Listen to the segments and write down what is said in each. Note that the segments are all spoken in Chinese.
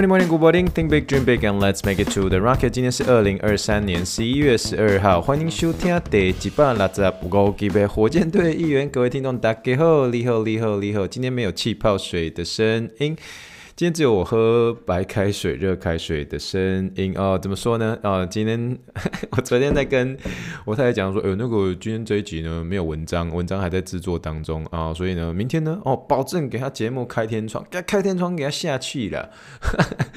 Morning, morning, good morning. Think big, dream big, and let's make it to the rocket. 今天是二零二三年十一月十二号，欢迎收听第一百六十五集的火箭队一员。各位听众，大家好，你好，你好，你好。今天没有气泡水的声音。今天只有我喝白开水、热开水的声音哦。怎么说呢？啊、哦，今天 我昨天在跟我太太讲说，哎呦，那个今天这一集呢没有文章，文章还在制作当中啊、哦，所以呢，明天呢，哦，保证给他节目开天窗，给他开天窗，给他下去了。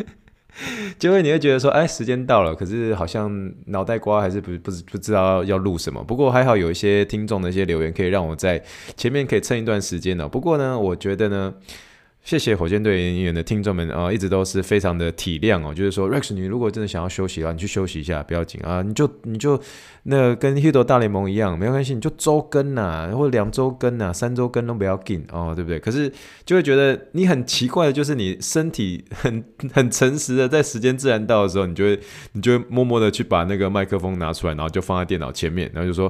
结果你会觉得说，哎，时间到了，可是好像脑袋瓜还是不不不知道要录什么。不过还好有一些听众的一些留言，可以让我在前面可以撑一段时间呢。不过呢，我觉得呢。谢谢火箭队预言的听众们啊、一直都是非常的体谅哦。就是说，Rex，你如果真的想要休息的话，你去休息一下，不要紧啊。你就你就那、跟 Hito 大联盟一样，没有关系，你就周更呐，或者两周更呐，三周更都不要紧哦，对不对？可是就会觉得你很奇怪的，就是你身体很 很诚实的，在时间自然到的时候，你就会你就会默默的去把那个麦克风拿出来，然后就放在电脑前面，然后就说。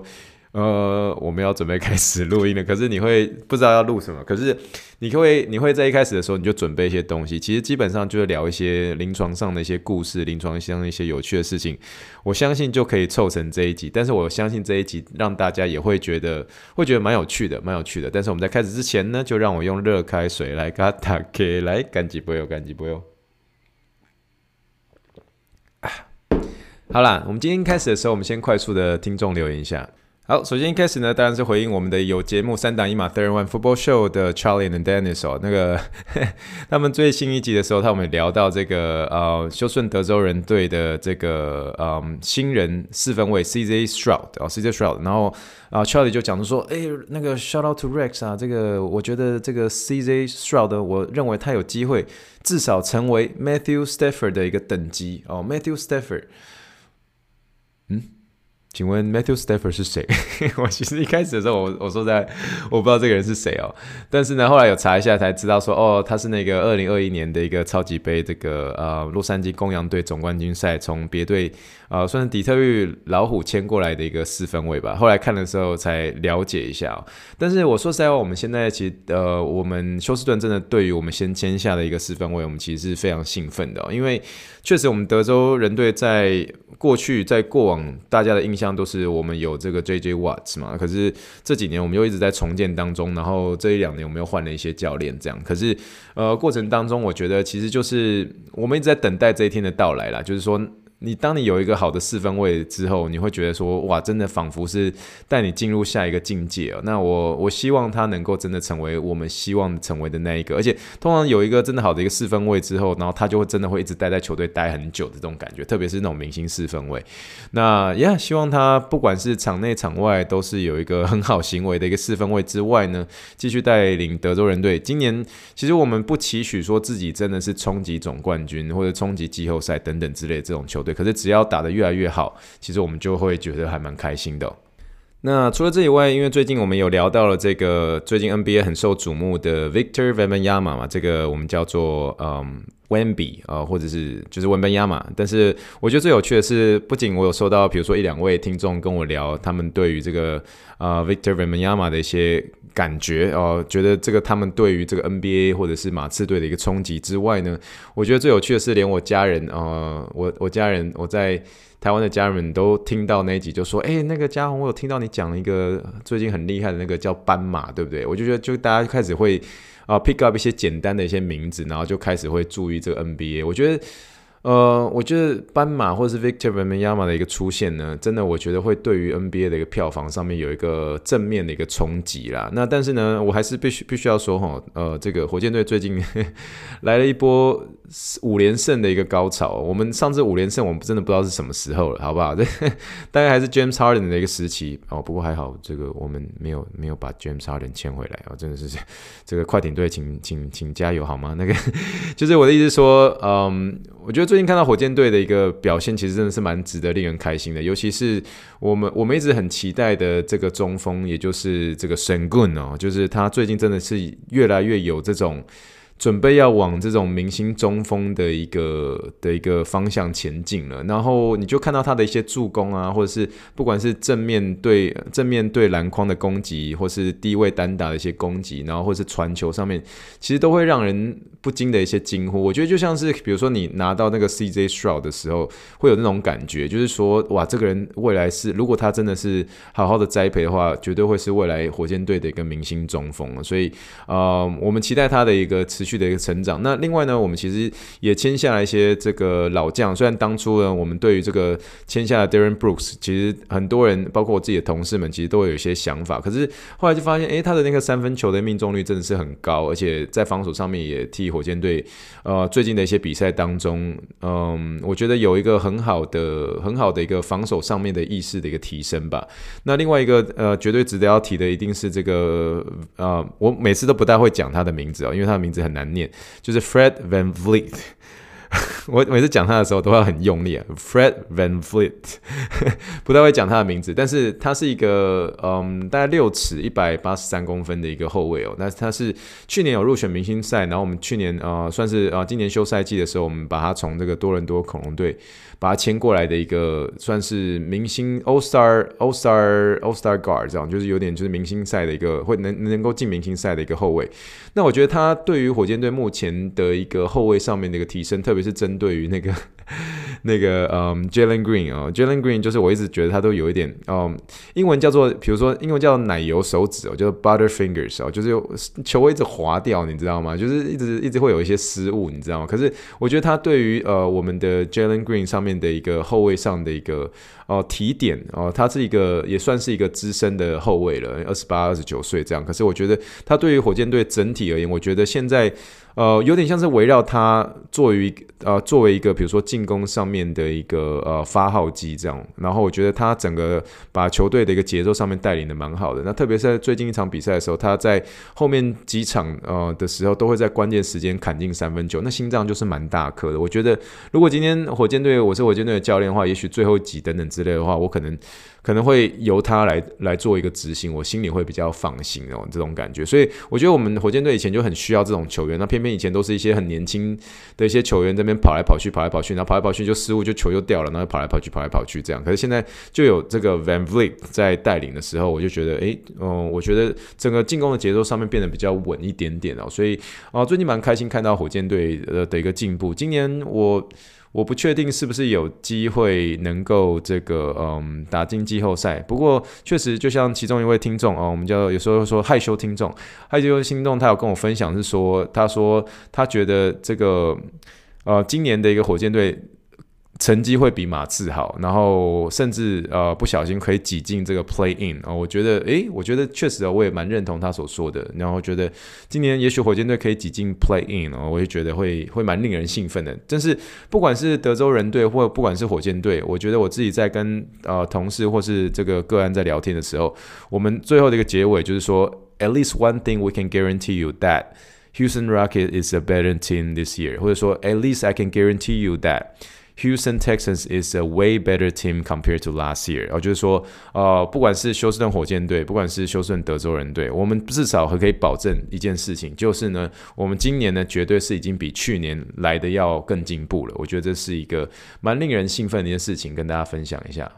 呃，我们要准备开始录音了，可是你会不知道要录什么。可是你会，你会在一开始的时候你就准备一些东西，其实基本上就是聊一些临床上的一些故事，临床上一些有趣的事情。我相信就可以凑成这一集。但是我相信这一集让大家也会觉得，会觉得蛮有趣的，蛮有趣的。但是我们在开始之前呢，就让我用热开水来给它打开，来干几杯哟，干几杯哟。好啦，我们今天开始的时候，我们先快速的听众留言一下。好，首先一开始呢，当然是回应我们的有节目三档一码 Third One Football Show 的 Charlie and Dennis 哦，那个他们最新一集的时候，他们聊到这个呃休斯顿德州人队的这个嗯、呃、新人四分卫 CJ Stroud、哦、CJ Stroud，然后啊、Charlie 就讲说，哎，那个 Shout out to Rex 啊，这个我觉得这个 CJ Stroud，我认为他有机会至少成为 Matthew Stafford 的一个等级哦，Matthew Stafford，嗯。请问 Matthew Stafford 是谁？我其实一开始的时候，我我说在我不知道这个人是谁哦。但是呢，后来有查一下才知道说，哦，他是那个二零二一年的一个超级杯这个呃洛杉矶公羊队总冠军赛从别队呃算是底特律老虎签过来的一个四分卫吧。后来看的时候才了解一下哦。但是我说实在话，我们现在其实呃我们休斯顿真的对于我们先签下的一个四分卫，我们其实是非常兴奋的哦，因为确实我们德州人队在过去在过往大家的印象。都是我们有这个 J.J. Watts 嘛，可是这几年我们又一直在重建当中，然后这一两年我们又换了一些教练，这样，可是呃过程当中，我觉得其实就是我们一直在等待这一天的到来啦，就是说。你当你有一个好的四分卫之后，你会觉得说，哇，真的仿佛是带你进入下一个境界哦。那我我希望他能够真的成为我们希望成为的那一个，而且通常有一个真的好的一个四分卫之后，然后他就会真的会一直待在球队待很久的这种感觉，特别是那种明星四分卫。那呀，希望他不管是场内场外都是有一个很好行为的一个四分卫之外呢，继续带领德州人队。今年其实我们不期许说自己真的是冲击总冠军或者冲击季后赛等等之类的这种球队。可是只要打得越来越好，其实我们就会觉得还蛮开心的。那除了这以外，因为最近我们有聊到了这个最近 NBA 很受瞩目的 Victor Vaman Yama 嘛，这个我们叫做嗯 Wemby 啊，或者是就是文本亚马。但是我觉得最有趣的是，不仅我有收到，比如说一两位听众跟我聊他们对于这个啊 Victor Wembanyama 的一些。感觉哦、呃，觉得这个他们对于这个 NBA 或者是马刺队的一个冲击之外呢，我觉得最有趣的是，连我家人呃，我我家人我在台湾的家人们都听到那一集，就说：“哎，那个嘉宏，我有听到你讲了一个最近很厉害的那个叫斑马，对不对？”我就觉得，就大家开始会啊、pick up 一些简单的一些名字，然后就开始会注意这个 NBA。我觉得。呃，我觉得斑马或是 Victor Wembanyama 的一个出现呢，真的我觉得会对于 NBA 的一个票房上面有一个正面的一个冲击啦。那但是呢，我还是必须必须要说哈，呃，这个火箭队最近 来了一波五连胜的一个高潮。我们上次五连胜，我们真的不知道是什么时候了，好不好？这 大概还是 James Harden 的一个时期哦。不过还好，这个我们没有没有把 James Harden 签回来、哦，真的是 这个快艇队，请请请加油好吗？那个就是我的意思说，嗯。我觉得最近看到火箭队的一个表现，其实真的是蛮值得令人开心的。尤其是我们我们一直很期待的这个中锋，也就是这个神棍哦，就是他最近真的是越来越有这种。准备要往这种明星中锋的一个的一个方向前进了，然后你就看到他的一些助攻啊，或者是不管是正面对正面对篮筐的攻击，或是低位单打的一些攻击，然后或是传球上面，其实都会让人不禁的一些惊呼。我觉得就像是比如说你拿到那个 CJ Shroud 的时候，会有那种感觉，就是说哇，这个人未来是如果他真的是好好的栽培的话，绝对会是未来火箭队的一个明星中锋。所以呃，我们期待他的一个持持续。的一个成长。那另外呢，我们其实也签下来一些这个老将。虽然当初呢，我们对于这个签下的 Derrick Brooks，其实很多人，包括我自己的同事们，其实都会有一些想法。可是后来就发现，诶，他的那个三分球的命中率真的是很高，而且在防守上面也替火箭队，呃，最近的一些比赛当中，嗯，我觉得有一个很好的、很好的一个防守上面的意识的一个提升吧。那另外一个，呃，绝对值得要提的，一定是这个，呃，我每次都不太会讲他的名字哦，因为他的名字很难。念就是 Fred VanVleet，我每次讲他的时候都要很用力啊。Fred VanVleet 不太会讲他的名字，但是他是一个嗯，大概六尺一百八十三公分的一个后卫哦。那他是去年有入选明星赛，然后我们去年、呃、算是啊、呃、今年休赛季的时候，我们把他从这个多伦多恐龙队。把他签过来的一个算是明星 All Star All Star All Star Guard 这样，就是有点就是明星赛的一个会能能够进明星赛的一个后卫。那我觉得他对于火箭队目前的一个后卫上面的一个提升，特别是针对于那个。那个嗯，Jalen Green 啊，Jalen Green 就是我一直觉得他都有一点嗯，英文叫做，比如说英文叫奶油手指哦，叫做 Butter Fingers 哦，就是球会一直滑掉，你知道吗？就是一直一直会有一些失误，你知道吗？可是我觉得他对于呃我们的 Jalen Green 上面的一个后卫上的一个哦、提点哦、他是一个也算是一个资深的后卫了，二十八、二十九岁这样。可是我觉得他对于火箭队整体而言，我觉得现在。呃，有点像是围绕他作为呃作为一个比如说进攻上面面的一个呃发号机这样，然后我觉得他整个把球队的一个节奏上面带领的蛮好的。那特别是在最近一场比赛的时候，他在后面几场呃的时候都会在关键时间砍进三分球，那心脏就是蛮大颗的。我觉得如果今天火箭队我是火箭队的教练的话，也许最后几等等之类的话，我可能。可能会由他来来做一个执行，我心里会比较放心哦，这种感觉。所以我觉得我们火箭队以前就很需要这种球员，那偏偏以前都是一些很年轻的一些球员这边跑来跑去，跑来跑去，然后跑来跑去就失误，就球就掉了，然后跑来跑去，跑来跑去这样。可是现在就有这个 Van Vliet 在带领的时候，我就觉得，诶，嗯，我觉得整个进攻的节奏上面变得比较稳一点点哦。所以啊，最近蛮开心看到火箭队的的一个进步。今年我。我不确定是不是有机会能够这个嗯打进季后赛，不过确实就像其中一位听众哦，我们叫有时候说害羞听众，害羞听众他有跟我分享是说，他说他觉得这个呃今年的一个火箭队。成绩会比马刺好，然后甚至呃不小心可以挤进这个 play in 啊、我觉得诶，我觉得确实啊，我也蛮认同他所说的。然后觉得今年也许火箭队可以挤进 play in 哦，我也觉得会会蛮令人兴奋的。但是不管是德州人队或不管是火箭队，我觉得我自己在跟呃同事或是这个个案在聊天的时候，我们最后的一个结尾就是说，at least one thing we can guarantee you that Houston Rocket is a better team this year，或者说 at least I can guarantee you that。Houston Texans is a way better team compared to last year。哦，就是说，呃，不管是休斯顿火箭队，不管是休斯顿德州人队，我们至少还可以保证一件事情，就是呢，我们今年呢，绝对是已经比去年来的要更进步了。我觉得这是一个蛮令人兴奋的一件事情，跟大家分享一下。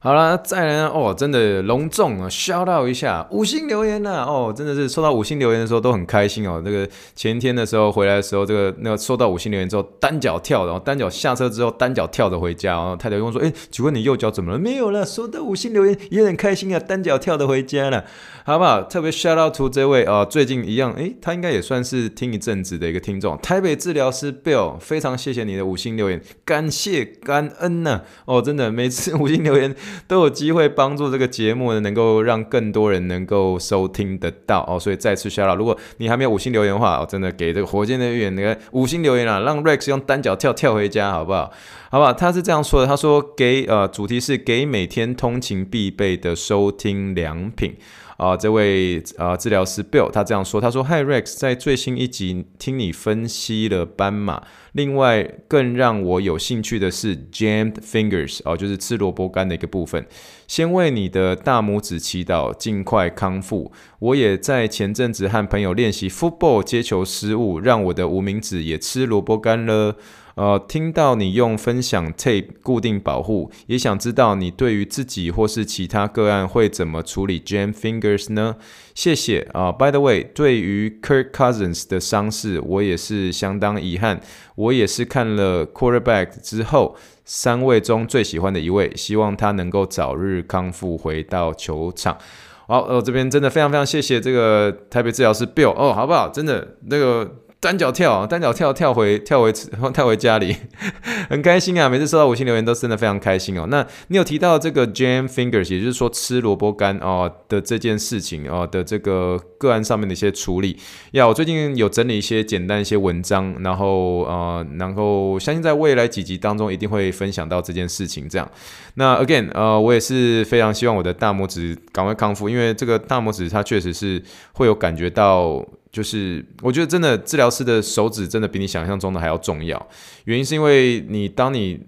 好啦，再来呢哦，真的隆重啊，shout out 一下五星留言呐、啊、哦，真的是收到五星留言的时候都很开心哦。这个前天的时候回来的时候，这个那个收到五星留言之后，单脚跳，然后单脚下车之后单脚跳着回家，然后太太跟我说：“诶，请问你右脚怎么了？”没有了，收到五星留言也很开心啊，单脚跳着回家了，好不好？特别 shout out to 这位啊、哦，最近一样，诶，他应该也算是听一阵子的一个听众，台北治疗师 Bill，非常谢谢你的五星留言，感谢感恩呐、啊，哦，真的每次五星留言 都有机会。帮助这个节目呢，能够让更多人能够收听得到哦，所以再次 shout out，如果你还没有五星留言的话，我真的给这个火箭队员那个五星留言啊，让 Rex 用单脚跳跳回家，好不好？好吧？他是这样说的，他说给呃主题是给每天通勤必备的收听良品。啊，这位啊治疗师 Bill 他这样说，他说：“Hi Rex，在最新一集听你分析了斑马，另外更让我有兴趣的是 Jammed Fingers 哦，就是吃萝卜干的一个部分。先为你的大拇指祈祷，尽快康复。我也在前阵子和朋友练习 football 接球失误，让我的无名指也吃萝卜干了。”呃，听到你用分享 tape 固定保护，也想知道你对于自己或是其他个案会怎么处理 jam fingers 呢？谢谢啊。By the way，对于 Kirk Cousins 的伤势，我也是相当遗憾。我也是看了 quarterback 之后，三位中最喜欢的一位，希望他能够早日康复，回到球场。好，呃，这边真的非常非常谢谢这个台北治疗师 Bill 哦，好不好？真的那个。单脚跳，单脚跳，跳回，跳回，跳回家里，很开心啊！每次收到五星留言都真的非常开心哦。那你有提到这个 jam fingers，也就是说吃萝卜干哦的这件事情哦的这个个案上面的一些处理。呀，我最近有整理一些简单一些文章，然后呃，然后相信在未来几集当中一定会分享到这件事情。这样，那 again，呃，我也是非常希望我的大拇指赶快康复，因为这个大拇指它确实是会有感觉到。就是我觉得真的治疗师的手指真的比你想象中的还要重要，原因是因为你当你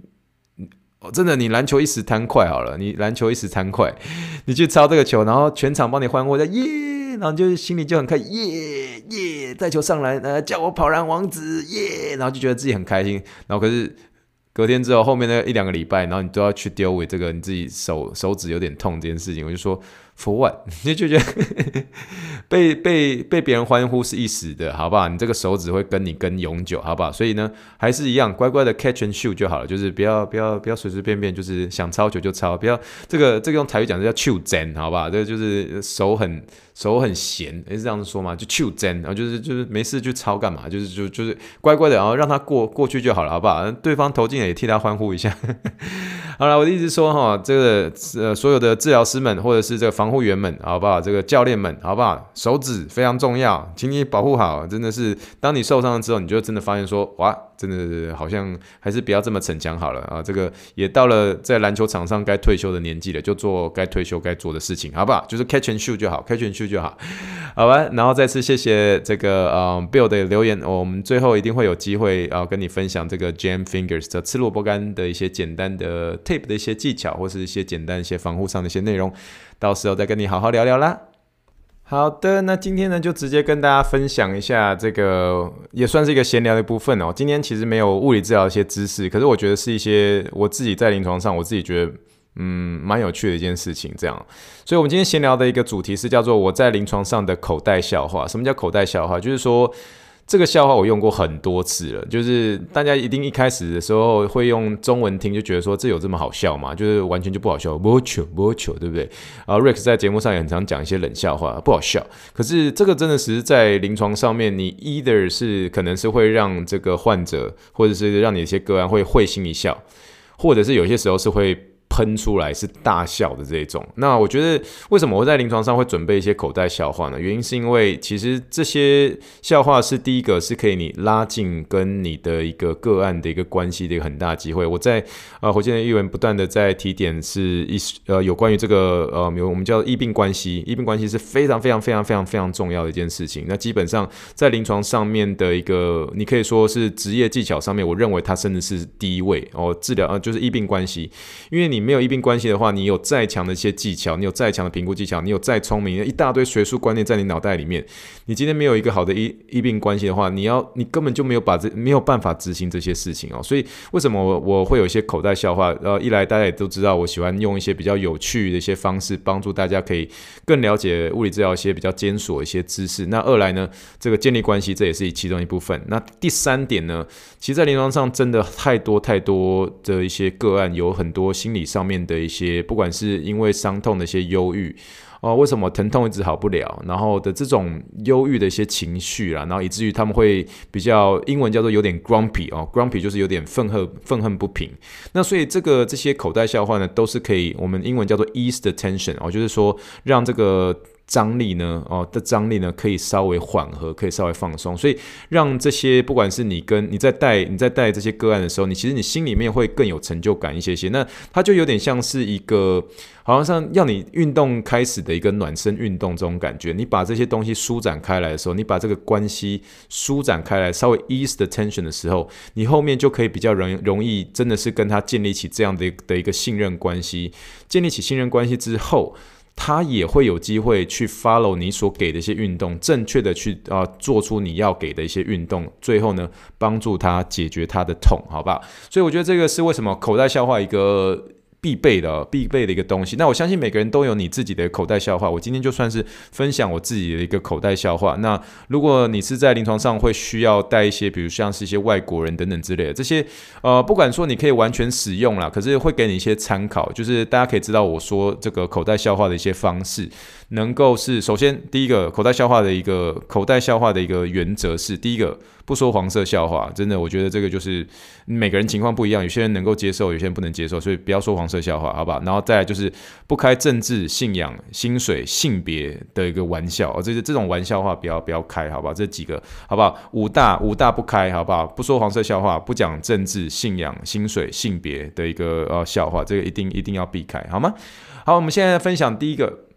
真的你篮球一时贪快好了，你篮球一时贪快，你去抄这个球，然后全场帮你欢呼在耶，然后就是心里就很开心耶耶，带球上来呃叫我跑篮王子耶，然后就觉得自己很开心，然后可是隔天之后后面那一两个礼拜，然后你都要去丢为这个你自己手手指有点痛这件事情，我就说。For what？你 就觉得被被被别人欢呼是一时的，好不好？你这个手指会跟你跟永久，好不好？所以呢，还是一样乖乖的 catch and shoot 就好了，就是不要不要不要随随便便就是想抄球就抄，不要这个这个用台语讲就叫 shoot 真，好不好？这个就是手很手很闲，诶，是这样子说吗？就 shoot 真，然后就是就是没事就抄干嘛？就是就就是乖乖的，然后让他过过去就好了，好不好？对方投进也替他欢呼一下。好了，我的意思说哈，这个呃所有的治疗师们或者是这个防护员们，好不好？这个教练们，好不好？手指非常重要，请你保护好。真的是，当你受伤了之后，你就真的发现说，哇，真的好像还是不要这么逞强好了啊。这个也到了在篮球场上该退休的年纪了，就做该退休该做的事情，好不好？就是 catch and shoot 就好，catch and shoot 就好，好吧？然后再次谢谢这个呃 Bill 的留言，我们最后一定会有机会啊跟你分享这个 Jam Fingers 的吃萝卜干的一些简单的。tape 的一些技巧，或是一些简单一些防护上的一些内容，到时候再跟你好好聊聊啦。好的，那今天呢就直接跟大家分享一下这个，也算是一个闲聊的部分哦。今天其实没有物理治疗一些知识，可是我觉得是一些我自己在临床上我自己觉得嗯蛮有趣的一件事情。这样，所以我们今天闲聊的一个主题是叫做我在临床上的口袋笑话。什么叫口袋笑话？就是说。这个笑话我用过很多次了，就是大家一定一开始的时候会用中文听，就觉得说这有这么好笑吗？就是完全就不好笑，不糗不糗，对不对？啊，Rex 在节目上也很常讲一些冷笑话，不好笑。可是这个真的是在临床上面，你 either 是可能是会让这个患者，或者是让你一些个案会会心一笑，或者是有些时候是会。喷出来是大笑的这种，那我觉得为什么我在临床上会准备一些口袋笑话呢？原因是因为其实这些笑话是第一个是可以你拉近跟你的一个个案的一个关系的一个很大机会。我在呃火箭的议员不断的在提点是一呃有关于这个呃有我们叫医病关系，医病关系是非常非常非常非常非常重要的一件事情。那基本上在临床上面的一个你可以说是职业技巧上面，我认为它甚至是第一位哦，治疗呃就是医病关系，因为你。没有医病关系的话，你有再强的一些技巧，你有再强的评估技巧，你有再聪明，一大堆学术观念在你脑袋里面。你今天没有一个好的医医病关系的话，你要你根本就没有把这没有办法执行这些事情哦。所以为什么我我会有一些口袋笑话？呃，一来大家也都知道，我喜欢用一些比较有趣的一些方式，帮助大家可以更了解物理治疗一些比较艰琐的一些知识。那二来呢，这个建立关系这也是其中一部分。那第三点呢，其实在临床上真的太多太多的一些个案，有很多心理上面的一些，不管是因为伤痛的一些忧郁。哦，为什么疼痛一直好不了？然后的这种忧郁的一些情绪啦，然后以至于他们会比较英文叫做有点 grumpy 哦，grumpy 就是有点愤恨愤恨不平。那所以这个这些口袋笑话呢，都是可以我们英文叫做 ease the tension 哦，就是说让这个。张力呢，哦的张力呢，可以稍微缓和，可以稍微放松，所以让这些不管是你跟你在带你在带这些个案的时候，你其实你心里面会更有成就感一些些。那它就有点像是一个，好像像要你运动开始的一个暖身运动这种感觉。你把这些东西舒展开来的时候，你把这个关系舒展开来，稍微 ease the tension 的时候，你后面就可以比较容容易，真的是跟他建立起这样的的一个信任关系。建立起信任关系之后。他也会有机会去 follow 你所给的一些运动，正确的去啊、做出你要给的一些运动，最后呢帮助他解决他的痛，好吧？所以我觉得这个是为什么口袋消化一个。必备的必备的一个东西。那我相信每个人都有你自己的口袋笑话。我今天就算是分享我自己的一个口袋笑话。那如果你是在临床上会需要带一些，比如像是一些外国人等等之类的这些，呃，不管说你可以完全使用啦，可是会给你一些参考，就是大家可以知道我说这个口袋笑话的一些方式。能够是首先第一个口袋笑话的一个口袋笑话的一个原则是第一个不说黄色笑话，真的我觉得这个就是每个人情况不一样，有些人能够接受，有些人不能接受，所以不要说黄色笑话，好不好？然后再来就是不开政治、信仰、薪水、性别的一个玩笑，哦，这是这种玩笑话不要不要开，好不好？这几个好不好？五大五大不开，好不好？不说黄色笑话，不讲政治、信仰、薪水、性别的一个呃笑话，这个一定一定要避开，好吗？好，我们现在分享第一个。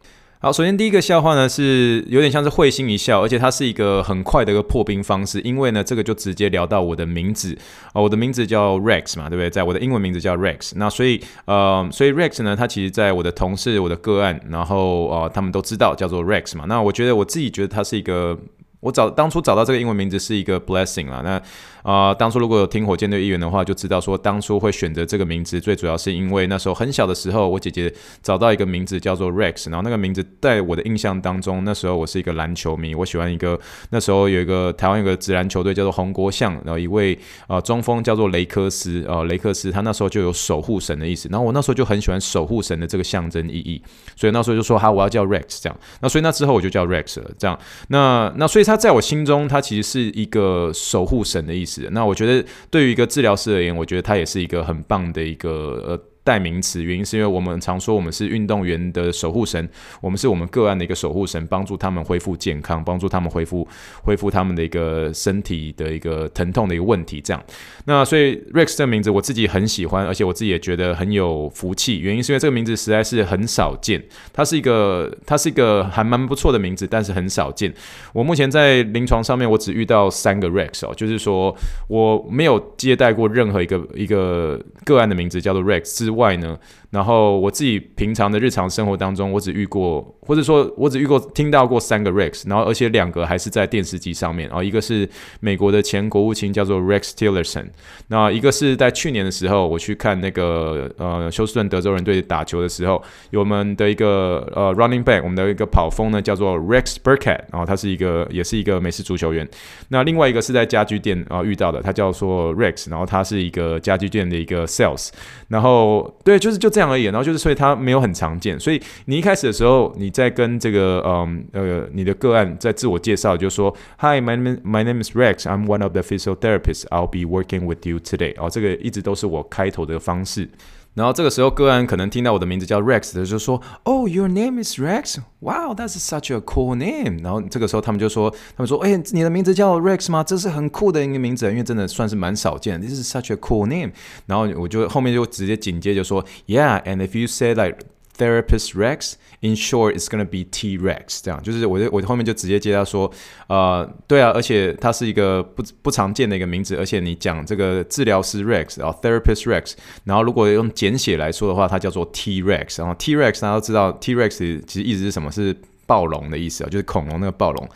好，首先第一个笑话呢，是有点像是会心一笑，而且它是一个很快的一个破冰方式，因为呢，这个就直接聊到我的名字啊，我的名字叫 Rex 嘛，对不对？在我的英文名字叫 Rex，那所以呃，所以 Rex 呢，它其实在我的同事、我的个案，然后呃，他们都知道叫做 Rex 嘛。那我觉得我自己觉得它是一个，我找当初找到这个英文名字是一个 blessing 啦。那、呃，当初如果有听火箭队议员的话，就知道说当初会选择这个名字，最主要是因为那时候很小的时候，我姐姐找到一个名字叫做 Rex，然后那个名字在我的印象当中，那时候我是一个篮球迷，我喜欢一个那时候有一个台湾有个职篮球队叫做红国象，然后一位、呃、中锋叫做雷克斯，呃雷克斯他那时候就有守护神的意思，然后我那时候就很喜欢守护神的这个象征意义，所以那时候就说哈我要叫 Rex 这样，那所以那之后我就叫 Rex 了，这样，那那所以他在我心中他其实是一个守护神的意思。那我觉得，对于一个治疗师而言，我觉得他也是一个很棒的一个呃。代名词原因是因为我们常说我们是运动员的守护神，我们是我们个案的一个守护神，帮助他们恢复健康，帮助他们恢复恢复他们的一个身体的一个疼痛的一个问题。这样，那所以 Rex 这个名字我自己很喜欢，而且我自己也觉得很有福气。原因是因为这个名字实在是很少见，它是一个它是一个还蛮不错的名字，但是很少见。我目前在临床上面我只遇到三个 Rex 哦，就是说我没有接待过任何一个一个个案的名字叫做 Rex 外呢，然后我自己平常的日常生活当中，我只遇过，或者说我只遇过听到过三个 Rex，然后而且两个还是在电视机上面，然后一个是美国的前国务卿叫做 Rex Tillerson，那一个是在去年的时候我去看那个呃休斯顿德州人队打球的时候，有我们的一个呃 running back，我们的一个跑锋呢叫做 Rex Burkhead，然后他是一个也是一个美式足球员，那另外一个是在家居店啊、遇到的，他叫做 Rex，然后他是一个家居店的一个 sales，然后。对，就是就这样而已。然后就是，所以它没有很常见。所以你一开始的时候，你在跟这个嗯呃你的个案在自我介绍，就说：“Hi, my name my name is Rex. I'm one of the physiotherapists. I'll be working with you today.” 哦，这个一直都是我开头的方式。然后这个时候，个案可能听到我的名字叫 Rex 的，就说：“Oh, your name is Rex? Wow, that's such a cool name.” 然后这个时候，他们就说：“他们说，哎，你的名字叫 Rex 吗？这是很酷的一个名字，因为真的算是蛮少见。This is such a cool name.” 然后我就后面就直接紧接着说：“Yeah, and if you say like……” Therapist Rex, in short, it's gonna be T Rex。这样就是我，我后面就直接接到说，呃，对啊，而且它是一个不不常见的一个名字，而且你讲这个治疗师 Rex，然后 Therapist Rex，然后如果用简写来说的话，它叫做 T Rex。然后 T Rex 大家都知道，T Rex 其实一直是什么？是暴龙的意思啊，就是恐龙那个暴龙。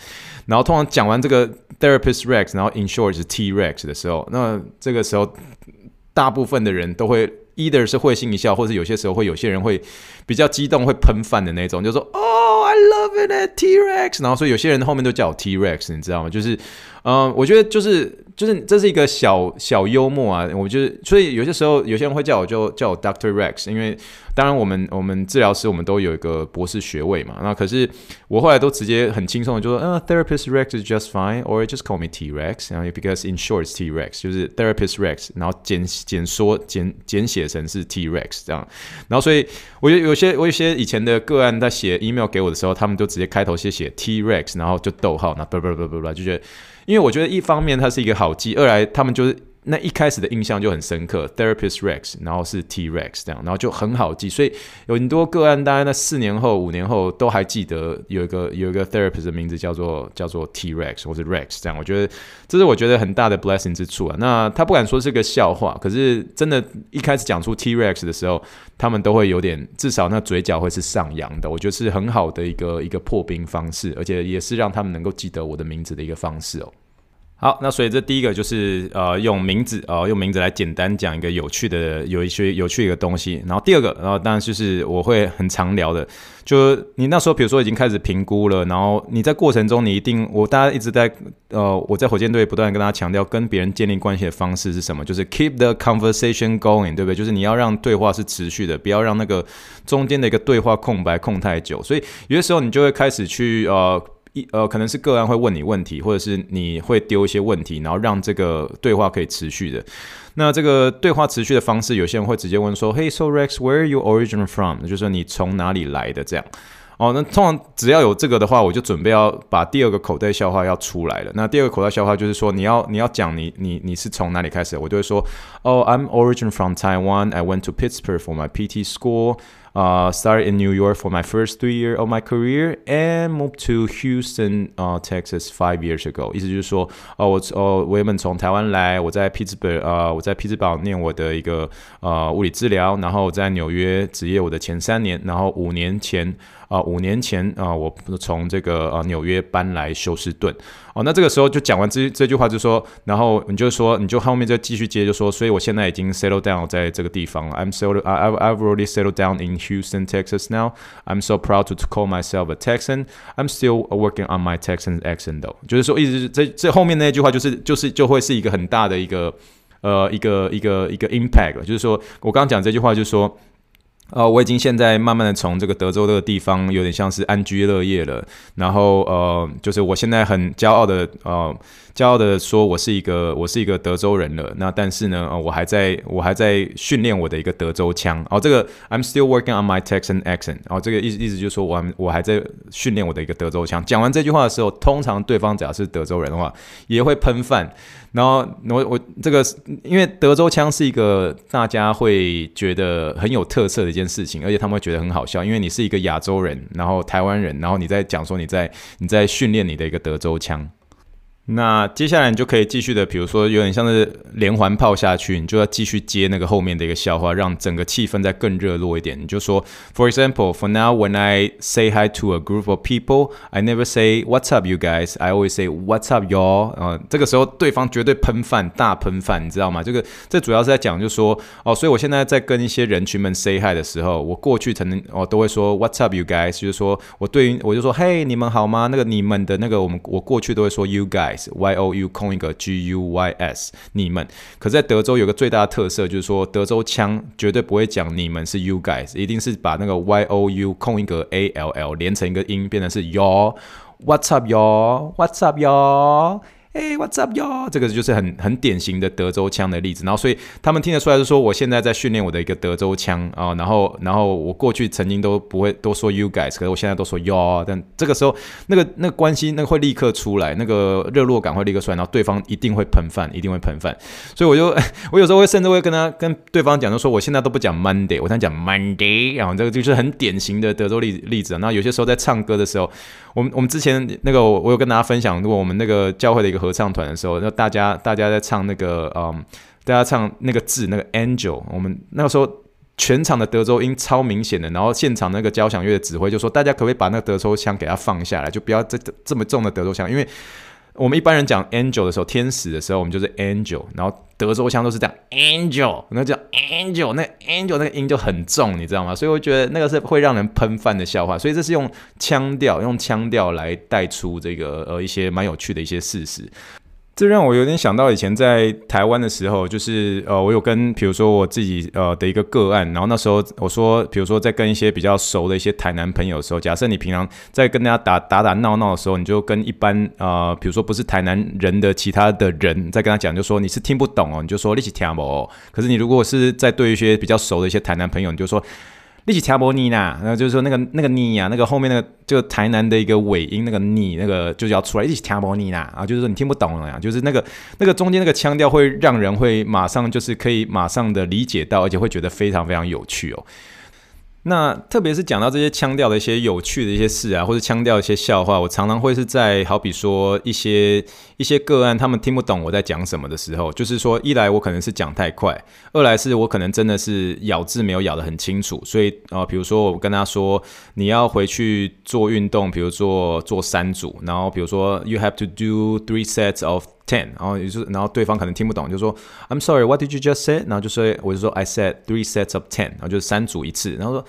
然后通常讲完这个 Therapist Rex，然后 in short 是 T Rex 的时候，那这个时候大部分的人都会。Either 是会心一笑，或者有些时候会有些人会比较激动，会喷饭的那种，就说哦，I love it at T-Rex”，然后所以有些人后面都叫我 T-Rex，你知道吗？就是，嗯、我觉得就是就是这是一个小小幽默啊，我就是所以有些时候有些人会叫我就叫我 Doctor Rex，因为。当然我们我们治疗师我们都有一个博士学位嘛，那可是我后来都直接很轻松的就说，嗯，therapist Rex is just fine，or just call me T Rex，然后 because in short T Rex 就是 therapist Rex，然后简简说简简写成是 T Rex 这样，然后所以我有有些我有些以前的个案在写 email 给我的时候，他们都直接开头先写 T Rex，然后就逗号，那不不不不不就觉得，因为我觉得一方面它是一个好机，二来他们就是。那一开始的印象就很深刻，Therapist Rex，然后是 T Rex 这样，然后就很好记，所以有很多个案，大概在四年后、五年后都还记得有一个有一个 Therapist 的名字叫做叫做 T Rex 或者 Rex 这样，我觉得这是我觉得很大的 blessing 之处啊。那他不敢说是个笑话，可是真的，一开始讲出 T Rex 的时候，他们都会有点，至少那嘴角会是上扬的。我觉得是很好的一个一个破冰方式，而且也是让他们能够记得我的名字的一个方式哦。好，那所以这第一个就是呃用名字呃用名字来简单讲一个有趣的有一些有趣一个东西。然后第二个，然后当然就是我会很常聊的，就你那时候比如说已经开始评估了，然后你在过程中你一定我大家一直在呃我在火箭队不断跟大家强调跟别人建立关系的方式是什么？就是 keep the conversation going，对不对？就是你要让对话是持续的，不要让那个中间的一个对话空白空太久。所以有些时候你就会开始去呃。呃，可能是个案会问你问题，或者是你会丢一些问题，然后让这个对话可以持续的。那这个对话持续的方式，有些人会直接问说：“Hey, so Rex, where are you origin from？” 就是说你从哪里来的这样。哦，那通常只要有这个的话，我就准备要把第二个口袋笑话要出来了。那第二个口袋笑话就是说，你要你要讲你你你是从哪里开始，我就会说：“Oh, I'm origin from Taiwan. I went to Pittsburgh for my PT school.” 啊 start in New York for my first three year of my career and moved to Houston, uh, Texas five years ago. 意思就是说，哦，我哦，我原本从台湾来，我在匹兹堡，呃，我在匹兹堡念我的一个呃物理治疗，然后在纽约职业我的前三年，然后五年前。啊，五年前啊，我从这个呃纽约搬来休斯顿。哦，那这个时候就讲完这这句话，就说，然后你就说，你就后面再继续接，就说，所以我现在已经 settle down 在这个地方了。I'm settled, I've I've already settled down in Houston, Texas now. I'm so proud to call myself a Texan. I'm still working on my Texan accent though. 就是说，一直这这后面那句话，就是就是就会是一个很大的一个呃一个一个一个 impact。就是说我刚刚讲这句话，就是说。呃，我已经现在慢慢的从这个德州这个地方有点像是安居乐业了，然后呃，就是我现在很骄傲的呃。骄傲的说，我是一个我是一个德州人了。那但是呢，我还在我还在训练我的一个德州腔。哦，这个 I'm still working on my Texan accent。哦，这个意思意思就是说我还我还在训练我的一个德州腔。讲完这句话的时候，通常对方只要是德州人的话，也会喷饭。然后我我这个因为德州腔是一个大家会觉得很有特色的一件事情，而且他们会觉得很好笑，因为你是一个亚洲人，然后台湾人，然后你在讲说你在你在训练你的一个德州腔。那接下来你就可以继续的，比如说有点像是连环炮下去，你就要继续接那个后面的一个笑话，让整个气氛再更热络一点。你就说，For example, for now, when I say hi to a group of people, I never say What's up, you guys? I always say What's up, y'all? 呃，这个时候对方绝对喷饭，大喷饭，你知道吗？这个这主要是在讲，就是说哦，所以我现在在跟一些人群们 say hi 的时候，我过去曾经哦都会说 What's up, you guys? 就是说我对于我就说嘿，你们好吗？那个你们的那个我们我过去都会说 You guys。Y O U 空一个 G U Y S，你们。可是在德州有个最大的特色，就是说德州腔绝对不会讲你们是 You guys，一定是把那个 Y O U 空一个 A L L 连成一个音，变成是 Y'all。What's up, y'all? What's up, y'all? Hey, what's up yo？这个就是很很典型的德州腔的例子，然后所以他们听得出来，就说我现在在训练我的一个德州腔啊，然后然后我过去曾经都不会都说 you guys，可是我现在都说 yo 但这个时候那个那个关系那个会立刻出来，那个热络感会立刻出来，然后对方一定会喷饭，一定会喷饭，所以我就 我有时候会甚至会跟他跟对方讲，就说我现在都不讲 Monday，我现在讲 Monday，然后这个就是很典型的德州例例子，然后有些时候在唱歌的时候。我们我们之前那个我有跟大家分享，过我们那个教会的一个合合唱团的时候，那大家大家在唱那个嗯，大家唱那个字那个 angel，我们那个时候全场的德州音超明显的，然后现场那个交响乐的指挥就说，大家可不可以把那个德州腔给它放下来，就不要再这么重的德州腔，因为。我们一般人讲 angel 的时候，天使的时候，我们就是 angel，然后德州腔都是这样 angel，那叫 angel，那 angel 那个音就很重，你知道吗？所以我觉得那个是会让人喷饭的笑话，所以这是用腔调，用腔调来带出这个呃一些蛮有趣的一些事实。这让我有点想到以前在台湾的时候，就是呃，我有跟比如说我自己呃的一个个案，然后那时候我说，比如说在跟一些比较熟的一些台南朋友的时候，假设你平常在跟大家打打打闹闹的时候，你就跟一般呃，比如说不是台南人的其他的人在跟他讲，就说你是听不懂哦，你就说你是听不懂。可是你如果是在对一些比较熟的一些台南朋友，你就说。一起调波尼呐，然后就是说那个那个你啊，那个后面那个就台南的一个尾音，那个你那个就是要出来一起调波尼呐，啊，就是说你听不懂了呀，就是那个那个中间那个腔调会让人会马上就是可以马上的理解到，而且会觉得非常非常有趣哦。那特别是讲到这些腔调的一些有趣的一些事啊，或者腔调一些笑话，我常常会是在好比说一些一些个案，他们听不懂我在讲什么的时候，就是说一来我可能是讲太快，二来是我可能真的是咬字没有咬得很清楚，所以啊，比如说我跟他说你要回去做运动，比如说做三组，然后比如说 you have to do three sets of ten，然后也就是，然后对方可能听不懂，就说 I'm sorry, what did you just say？然后就说我就说 I said three sets of ten，然后就是三组一次，然后说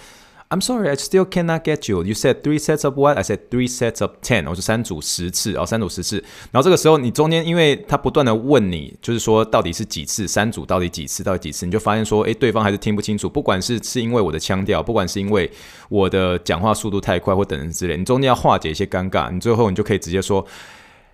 I'm sorry, I still cannot get you. You said three sets of what? I said three sets of ten，我是三组十次，哦，三组十次。然后这个时候你中间，因为他不断的问你，就是说到底是几次，三组到底几次，到底几次，你就发现说，诶，对方还是听不清楚。不管是是因为我的腔调，不管是因为我的讲话速度太快或等等之类，你中间要化解一些尴尬，你最后你就可以直接说。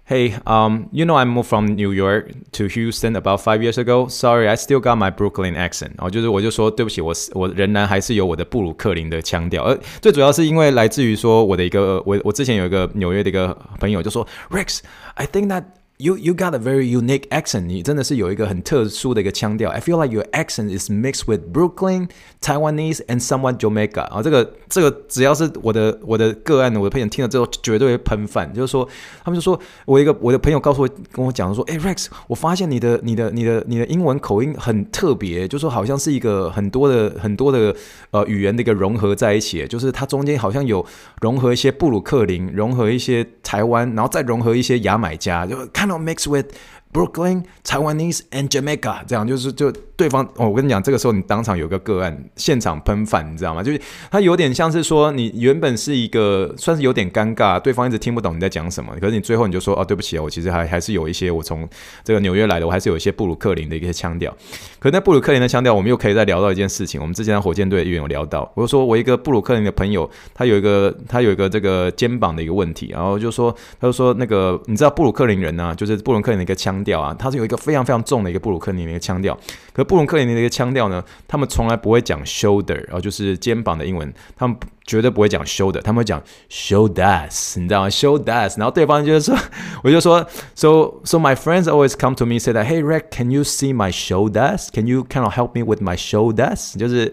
Hey, um, you know I moved from New York to Houston about five years ago. Sorry, I still got my Brooklyn accent. 然后就是我就说对不起，我我仍然还是有我的布鲁克林的腔调。而最主要是因为来自于说我的一个我我之前有一个纽约的一个朋友就说 Rex, I think that You you got a very unique accent，你真的是有一个很特殊的一个腔调。I feel like your accent is mixed with Brooklyn, Taiwanese and someone Jamaica。啊这个这个只要是我的我的个案，我的朋友听了之后绝对会喷饭。就是说，他们就说我一个我的朋友告诉我跟我讲说，哎、Rex，我发现你的你的你的你的英文口音很特别，就说好像是一个很多的很多的呃语言的一个融合在一起，就是它中间好像有融合一些布鲁克林，融合一些台湾，然后再融合一些牙买加，就看。Kind of mix with Brooklyn, Taiwanese and Jamaica，这样就是就对方哦，我跟你讲，这个时候你当场有个个案，现场喷饭，你知道吗？就是他有点像是说，你原本是一个算是有点尴尬，对方一直听不懂你在讲什么，可是你最后你就说哦，对不起啊，我其实还还是有一些我从这个纽约来的，我还是有一些布鲁克林的一些腔调。可那布鲁克林的腔调，我们又可以再聊到一件事情，我们之前在火箭队也有聊到，我就说我一个布鲁克林的朋友，他有一个他有一个这个肩膀的一个问题，然后就说他就说那个你知道布鲁克林人呢、啊，就是布鲁克林的一个腔。调啊，它是有一个非常非常重的一个布鲁克林的一个腔调，可布鲁克林的一个腔调呢，他们从来不会讲 shoulder，然后就是肩膀的英文，他们绝对不会讲 shoulder，他们会讲 shoulders，你知道吗？shoulders，然后对方就是说，我就说，so so my friends always come to me say that，hey Rick can you see my shoulders？Can you kind of help me with my shoulders？就是。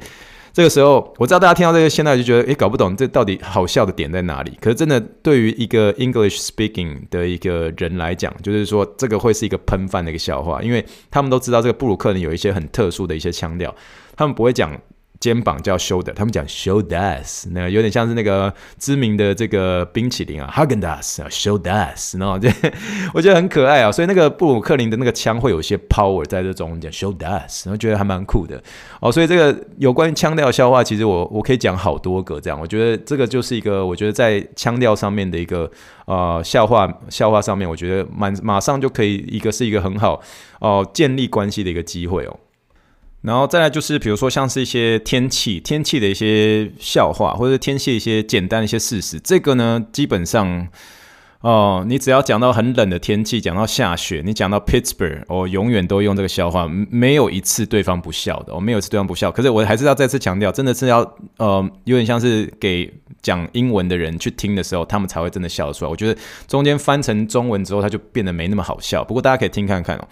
这个时候，我知道大家听到这个，现在就觉得，诶，搞不懂这到底好笑的点在哪里。可是真的，对于一个 English speaking 的一个人来讲，就是说，这个会是一个喷饭的一个笑话，因为他们都知道这个布鲁克林有一些很特殊的一些腔调，他们不会讲。肩膀叫 shoulder，他们讲 shoulders，那有点像是那个知名的这个冰淇淋啊，Häagen-Dazs shoulders，然后这 我觉得很可爱啊，所以那个布鲁克林的那个腔会有一些 power 在这种讲 shoulders，然后觉得还蛮酷的哦。所以这个有关于腔调笑话，其实我我可以讲好多个这样，我觉得这个就是一个我觉得在腔调上面的一个呃笑话笑话上面，我觉得蛮马上就可以一个是一个很好哦、建立关系的一个机会哦。然后再来就是，比如说像是一些天气、天气的一些笑话，或者是天气一些简单的一些事实。这个呢，基本上，哦、你只要讲到很冷的天气，讲到下雪，你讲到 Pittsburgh，我、永远都用这个笑话，没有一次对方不笑的，我、没有一次对方不笑。可是我还是要再次强调，真的是要，呃，有点像是给讲英文的人去听的时候，他们才会真的笑得出来。我觉得中间翻成中文之后，它就变得没那么好笑。不过大家可以听看看哦。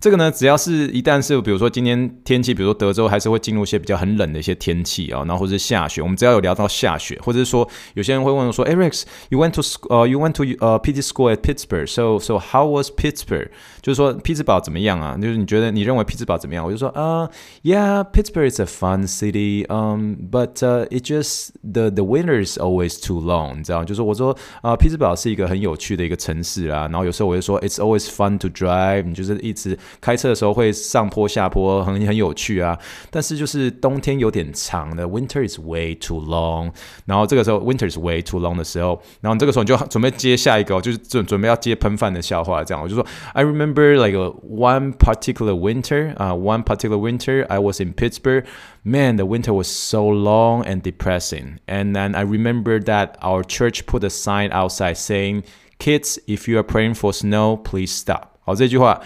这个呢，只要是一旦是比如说今天天气，比如说德州还是会进入一些比较很冷的一些天气啊，然后或者是下雪，我们只要有聊到下雪，或者是说有些人会问我说，Rex，you went to 呃、uh,，you went to 呃、uh, PT school at Pittsburgh，so so how was Pittsburgh？就是说匹兹堡怎么样啊？就是你觉得你认为匹兹堡怎么样？我就说啊、uh,，Yeah，Pittsburgh is a fun city，um，but、it just the the winter winter is always too long，你知道，就是我说啊，匹兹堡是一个很有趣的一个城市啊。然后有时候我就说，it's always fun to drive，你就是一直开车的时候会上坡下坡，很很有趣啊。但是就是冬天有点长的，winter is way too long。然后这个时候，winter is way too long 的时候，然后这个时候你就准备接下一个，就是准准备要接喷饭的笑话，这样我就说，I remember like one particular winter 啊，uh，one particular winter I was in Pittsburgh。Man, the winter was so long and depressing. And then I remember that our church put a sign outside saying, Kids, if you are praying for snow, please stop. 好，这句话。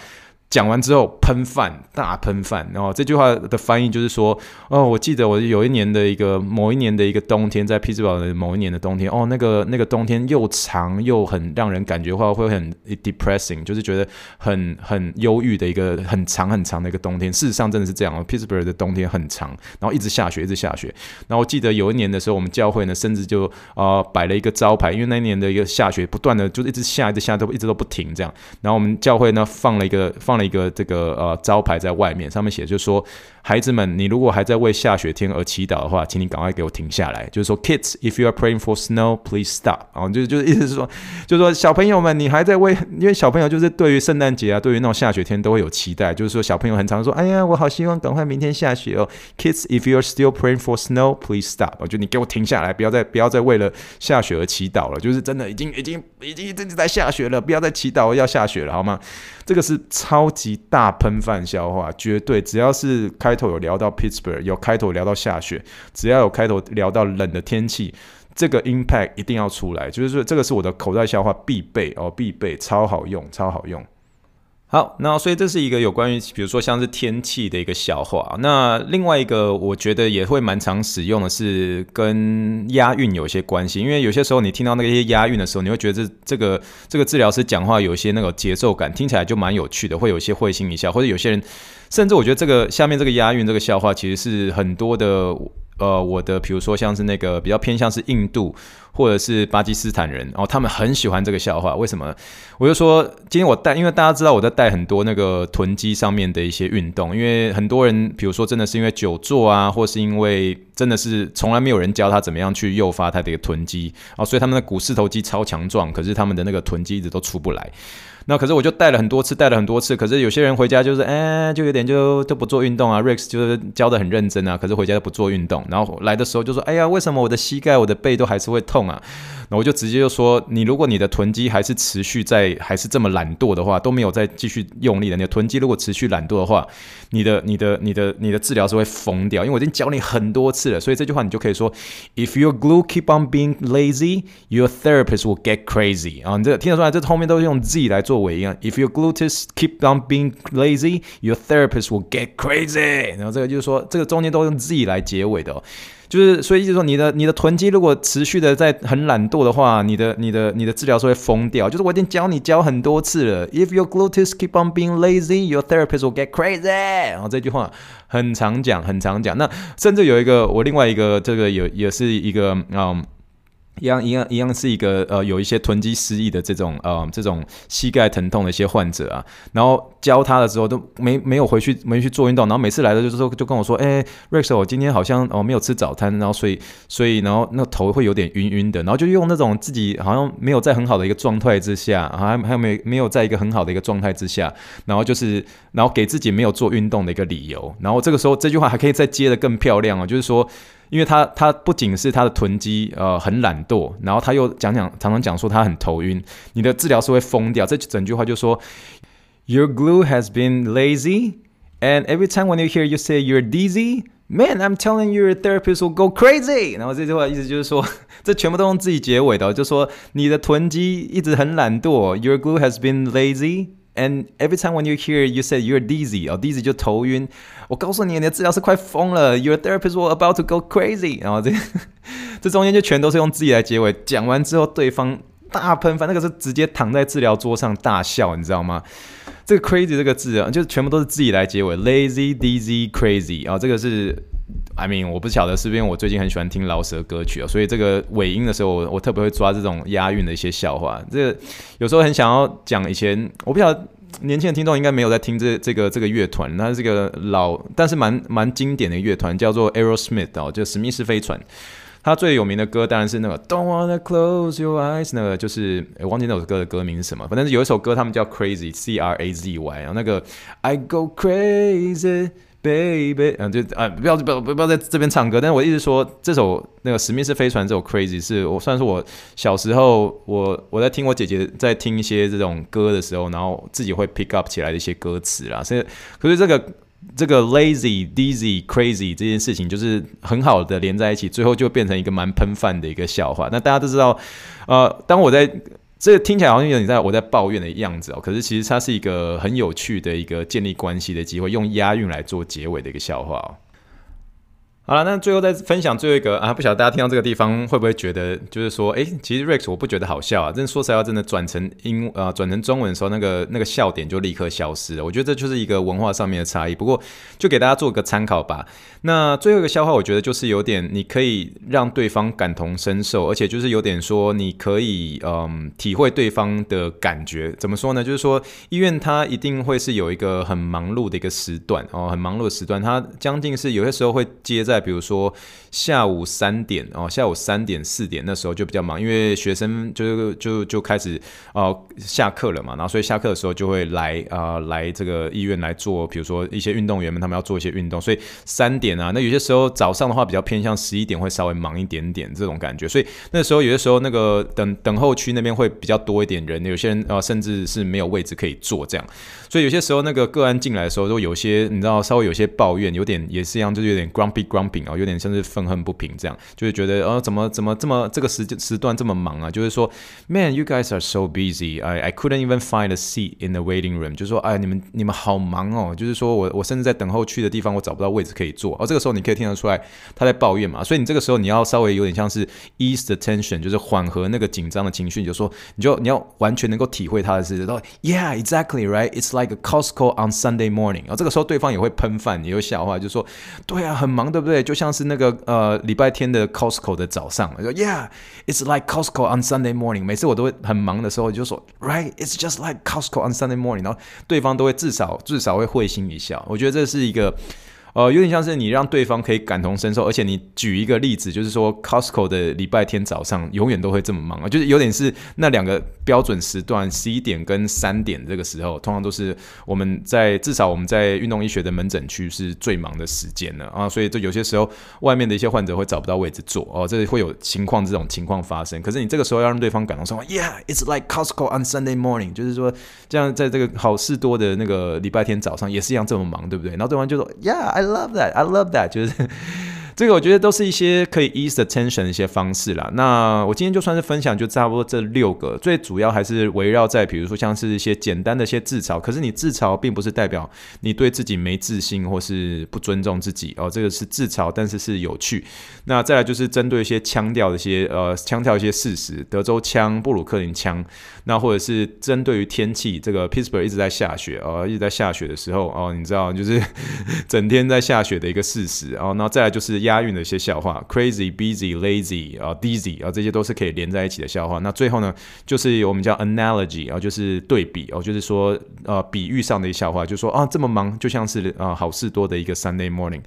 讲完之后喷饭，大喷饭。然后这句话的翻译就是说，哦，我记得我有一年的一个某一年的一个冬天，在匹兹堡的某一年的冬天，哦，那个那个冬天又长又很让人感觉话会很 depressing，就是觉得很很忧郁的一个很长很长的一个冬天。事实上真的是这样，哦，匹兹堡的冬天很长，然后一直下雪，一直下雪。然后我记得有一年的时候，我们教会呢，甚至就啊、呃、摆了一个招牌，因为那一年的一个下雪不断的就一直下，一直下，都一直都不停这样。然后我们教会呢放了一个放了。一个这个呃招牌在外面，上面写就是说。孩子们，你如果还在为下雪天而祈祷的话，请你赶快给我停下来。就是说，Kids，if you are praying for snow, please stop。啊，就是就是意思是说，就是说小朋友们，你还在为，因为小朋友就是对于圣诞节啊，对于那种下雪天都会有期待。就是说，小朋友很常说，哎呀，我好希望赶快明天下雪哦。Kids，if you are still praying for snow, please stop。就你给我停下来，不要再不要再为了下雪而祈祷了。就是真的已经已经已经真的在下雪了，不要再祈祷要下雪了，好吗？这个是超级大喷饭笑话，绝对只要是开。头有聊到 Pittsburgh，有开头聊到下雪，只要有开头聊到冷的天气，这个 impact 一定要出来，就是说这个是我的口袋笑话必备哦，必备，超好用，超好用。好，那所以这是一个有关于，比如说像是天气的一个笑话。那另外一个，我觉得也会蛮常使用的是跟押韵有些关系，因为有些时候你听到那些押韵的时候，你会觉得这这个这个治疗师讲话有一些那个节奏感，听起来就蛮有趣的，会有一些会心一笑，或者有些人。甚至我觉得这个下面这个押韵这个笑话，其实是很多的呃，我的比如说像是那个比较偏向是印度或者是巴基斯坦人哦，他们很喜欢这个笑话。为什么？我就说今天我带，因为大家知道我在带很多那个臀肌上面的一些运动，因为很多人比如说真的是因为久坐啊，或是因为真的是从来没有人教他怎么样去诱发他的一个臀肌哦，所以他们的股四头肌超强壮，可是他们的那个臀肌一直都出不来。那可是我就带了很多次，带了很多次。可是有些人回家就是，哎，就有点就都不做运动啊。Rex 就是教的很认真啊，可是回家都不做运动。然后来的时候就说，哎呀，为什么我的膝盖、我的背都还是会痛啊？我就直接就说，你如果你的臀肌还是持续在，还是这么懒惰的话，都没有再继续用力的，你的臀肌如果持续懒惰的话，你的、你的、你的、你的治疗是会疯掉。因为我已经教你很多次了，所以这句话你就可以说，If your glue keep on being lazy, your therapist will get crazy。啊，你这个听得出来，这后面都是用 Z 来做尾音啊。If your glutes keep on being lazy, your therapist will get crazy。然后这个就是说，这个中间都用 Z 来结尾的哦。就是，所以就是说，你的你的囤积如果持续的在很懒惰的话，你的你的你的治疗是会疯掉。就是我已经教你教很多次了。If your glutes keep on being lazy, your therapist will get crazy。然后这句话很常讲，很常讲。那甚至有一个我另外一个这个也也是一个嗯。一样一样一样是一个呃有一些囤积失忆的这种呃这种膝盖疼痛的一些患者啊，然后教他的时候都没没有回去没去做运动，然后每次来的就是说就跟我说，哎，Rex，我今天好像哦没有吃早餐，然后所以所以然后那头会有点晕晕的，然后就用那种自己好像没有在很好的一个状态之下，还还没没有在一个很好的一个状态之下，然后就是然后给自己没有做运动的一个理由，然后这个时候这句话还可以再接的更漂亮哦，就是说。因为他他不仅是他的臀肌呃很懒惰，然后他又讲讲常常讲说他很头晕，你的治疗师会疯掉。这整句话就说，Your glue has been lazy, and every time when you hear you say you're dizzy, man, I'm telling your therapist will go crazy。然后这句话意思就是说，这全部都用自己结尾的，就说你的臀肌一直很懒惰，Your glue has been lazy。And every time when you hear you say you're dizzy，哦，dizzy 就头晕。我告诉你，你的治疗师快疯了，Your therapist was about to go crazy。然后这这中间就全都是用自己来结尾。讲完之后，对方大喷饭，那个是直接躺在治疗桌上大笑，你知道吗？这个 crazy 这个字啊，就全部都是自己来结尾，lazy dizzy crazy。啊，这个是。I mean，我不晓得是不是因为我最近很喜欢听饶舌歌曲啊，所以这个尾音的时候我，我特别会抓这种押韵的一些笑话。这有时候很想要讲以前，我不晓得年轻的听众应该没有在听这这个这个乐团，它这个老但是蛮蛮经典的乐团，叫做 Aerosmith 哦，就史密斯飞船。他最有名的歌当然是那个 Don't wanna close your eyes，那个就是我忘记那首歌的歌名是什么，反正有一首歌他们叫 Crazy，C R A Z Y，然后那个 I go crazy。Baby，嗯，就啊，不要不要不要在这边唱歌。但是我一直说，这首那个史密斯飞船这首 Crazy 是我算是我小时候我我在听我姐姐在听一些这种歌的时候，然后自己会 pick up 起来的一些歌词啦。所以，可是这个这个 Lazy、Dizzy、Crazy 这件事情，就是很好的连在一起，最后就变成一个蛮喷饭的一个笑话。那大家都知道，呃，当我在。这个听起来好像有点在我在抱怨的样子哦，可是其实它是一个很有趣的一个建立关系的机会，用押韵来做结尾的一个笑话哦。好了，那最后再分享最后一个啊，不晓得大家听到这个地方会不会觉得，就是说，哎，其实 Rex 我不觉得好笑啊，真说实在话，真的转成英啊、呃、转成中文的时候，那个那个笑点就立刻消失了。我觉得这就是一个文化上面的差异。不过就给大家做个参考吧。那最后一个笑话，我觉得就是有点你可以让对方感同身受，而且就是有点说你可以嗯体会对方的感觉。怎么说呢？就是说医院它一定会是有一个很忙碌的一个时段哦，很忙碌的时段，它将近是有些时候会接在。再比如说下午三点哦，下午三点四点那时候就比较忙，因为学生就就就开始哦、下课了嘛，然后所以下课的时候就会来啊、来这个医院来做，比如说一些运动员们他们要做一些运动，所以三点啊，那有些时候早上的话比较偏向十一点会稍微忙一点点这种感觉，所以那时候有些时候那个等等候区那边会比较多一点人，有些人啊、甚至是没有位置可以坐这样，所以有些时候那个个案进来的时候都有些你知道稍微有些抱怨，有点也是一样，就是有点 grumpy grumpy。哦，有点像是愤恨不平这样，就是觉得哦，怎么怎么这么这个时间时段这么忙啊？就是说，Man，you guys are so busy，I I couldn't even find a seat in the waiting room。就是说，哎，你们你们好忙哦。就是说我我甚至在等候区的地方，我找不到位置可以坐。哦，这个时候你可以听得出来他在抱怨嘛。所以你这个时候你要稍微有点像是 ease the tension，就是缓和那个紧张的情绪。你就说，你就你要完全能够体会他的事。然后，Yeah，exactly，right？It's like a Costco on Sunday morning。然后这个时候对方也会喷饭，也会笑话，就说，对啊，很忙，对不对？就像是那个呃呃礼拜天的 Costco 的早上，说 Yeah，it's like Costco on Sunday morning。每次我都会很忙的时候，就说 Right，it's just like Costco on Sunday morning。然后对方都会至少至少会会心一笑。我觉得这是一个。呃，有点像是你让对方可以感同身受，而且你举一个例子，就是说 Costco 的礼拜天早上永远都会这么忙啊，就是有点是那两个标准时段，十一点跟三点这个时候，通常都是我们在至少我们在运动医学的门诊区是最忙的时间了啊，所以就有些时候外面的一些患者会找不到位置坐哦，这会有情况这种情况发生。可是你这个时候要让对方感同身受，Yeah，it's like Costco on Sunday morning，就是说这样在这个好事多的那个礼拜天早上也是一样这么忙，对不对？然后对方就说，Yeah。I love that. I love that. 就是。这个我觉得都是一些可以 ease the tension 的一些方式啦。那我今天就算是分享，就差不多这六个，最主要还是围绕在，比如说像是一些简单的一些自嘲。可是你自嘲并不是代表你对自己没自信或是不尊重自己哦，这个是自嘲，但是是有趣。那再来就是针对一些腔调的一些呃腔调一些事实，德州腔、布鲁克林腔，那或者是针对于天气，这个 Pittsburgh 一直在下雪哦，一直在下雪的时候哦，你知道就是 整天在下雪的一个事实哦，然后再来就是。押韵的一些笑话，crazy、busy、lazy 啊、dizzy 啊，这些都是可以连在一起的笑话。那最后呢，就是我们叫 analogy 啊，就是对比哦，就是说呃，比喻上的一笑话，就说啊，这么忙，就像是啊好事多的一个 Sunday morning。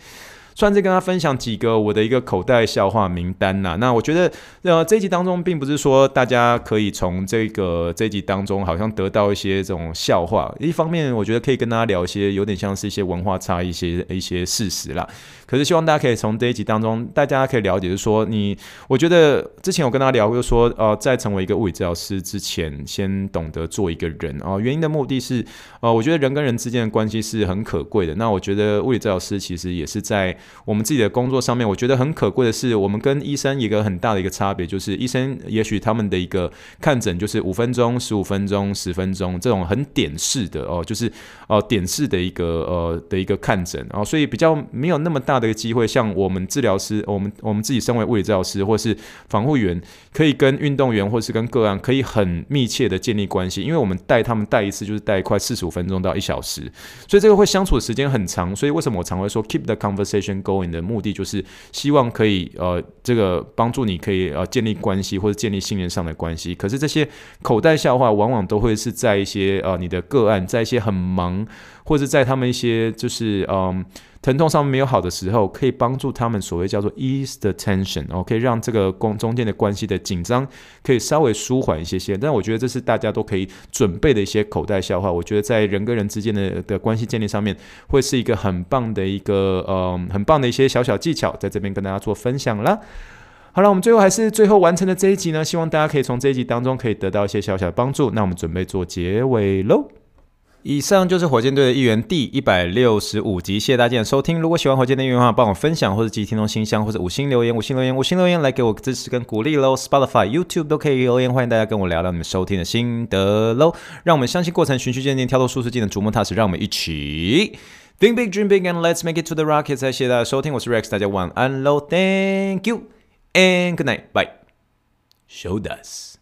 算是跟他分享几个我的一个口袋笑话名单呐。那我觉得，呃，这一集当中并不是说大家可以从这个这一集当中好像得到一些这种笑话。一方面，我觉得可以跟大家聊一些有点像是一些文化差异一些一些事实啦。可是希望大家可以从这一集当中，大家可以了解，就是说你，我觉得之前我跟大家聊过，说，呃，在成为一个物理治疗师之前，先懂得做一个人啊。原因的目的是，呃，我觉得人跟人之间的关系是很可贵的。那我觉得物理治疗师其实也是在。我们自己的工作上面，我觉得很可贵的是，我们跟医生一个很大的一个差别，就是医生也许他们的一个看诊就是五分钟、十五分钟、十分钟这种很点式的哦，就是哦点式的一个呃的一个看诊哦，所以比较没有那么大的一个机会，像我们治疗师，我们我们自己身为物理治疗师或是防护员，可以跟运动员或是跟个案可以很密切的建立关系，因为我们带他们带一次就是带快四十五分钟到一小时，所以这个会相处的时间很长，所以为什么我常会说 keep the conversation going 的目的就是希望可以呃，这个帮助你可以呃建立关系或者建立信任上的关系。可是这些口袋笑话往往都会是在一些呃你的个案，在一些很忙，或者在他们一些就是嗯。疼痛上面没有好的时候，可以帮助他们所谓叫做 ease the tension，哦，可以让这个中中间的关系的紧张可以稍微舒缓一些些。但我觉得这是大家都可以准备的一些口袋笑话。我觉得在人跟人之间的的关系建立上面，会是一个很棒的一个呃很棒的一些小小技巧，在这边跟大家做分享啦。好了，我们最后还是最后完成的这一集呢，希望大家可以从这一集当中可以得到一些小小的帮助。那我们准备做结尾喽。以上就是火箭队的一员第一百六十五集，谢谢大家的收听。如果喜欢火箭队的话，帮我分享或者寄听众信箱，或者五星留言，五星留言，五星留言来给我支持跟鼓励喽。Spotify、YouTube 都可以留言，欢迎大家跟我聊聊你们收听的心得喽。让我们相信过程，循序渐进，跳脱舒适圈的逐梦踏实。让我们一起 Think big, dream big, and let's make it to the rocket。再谢谢大家收听，我是 Rex，大家晚安喽，Thank you and good night, bye. Show us.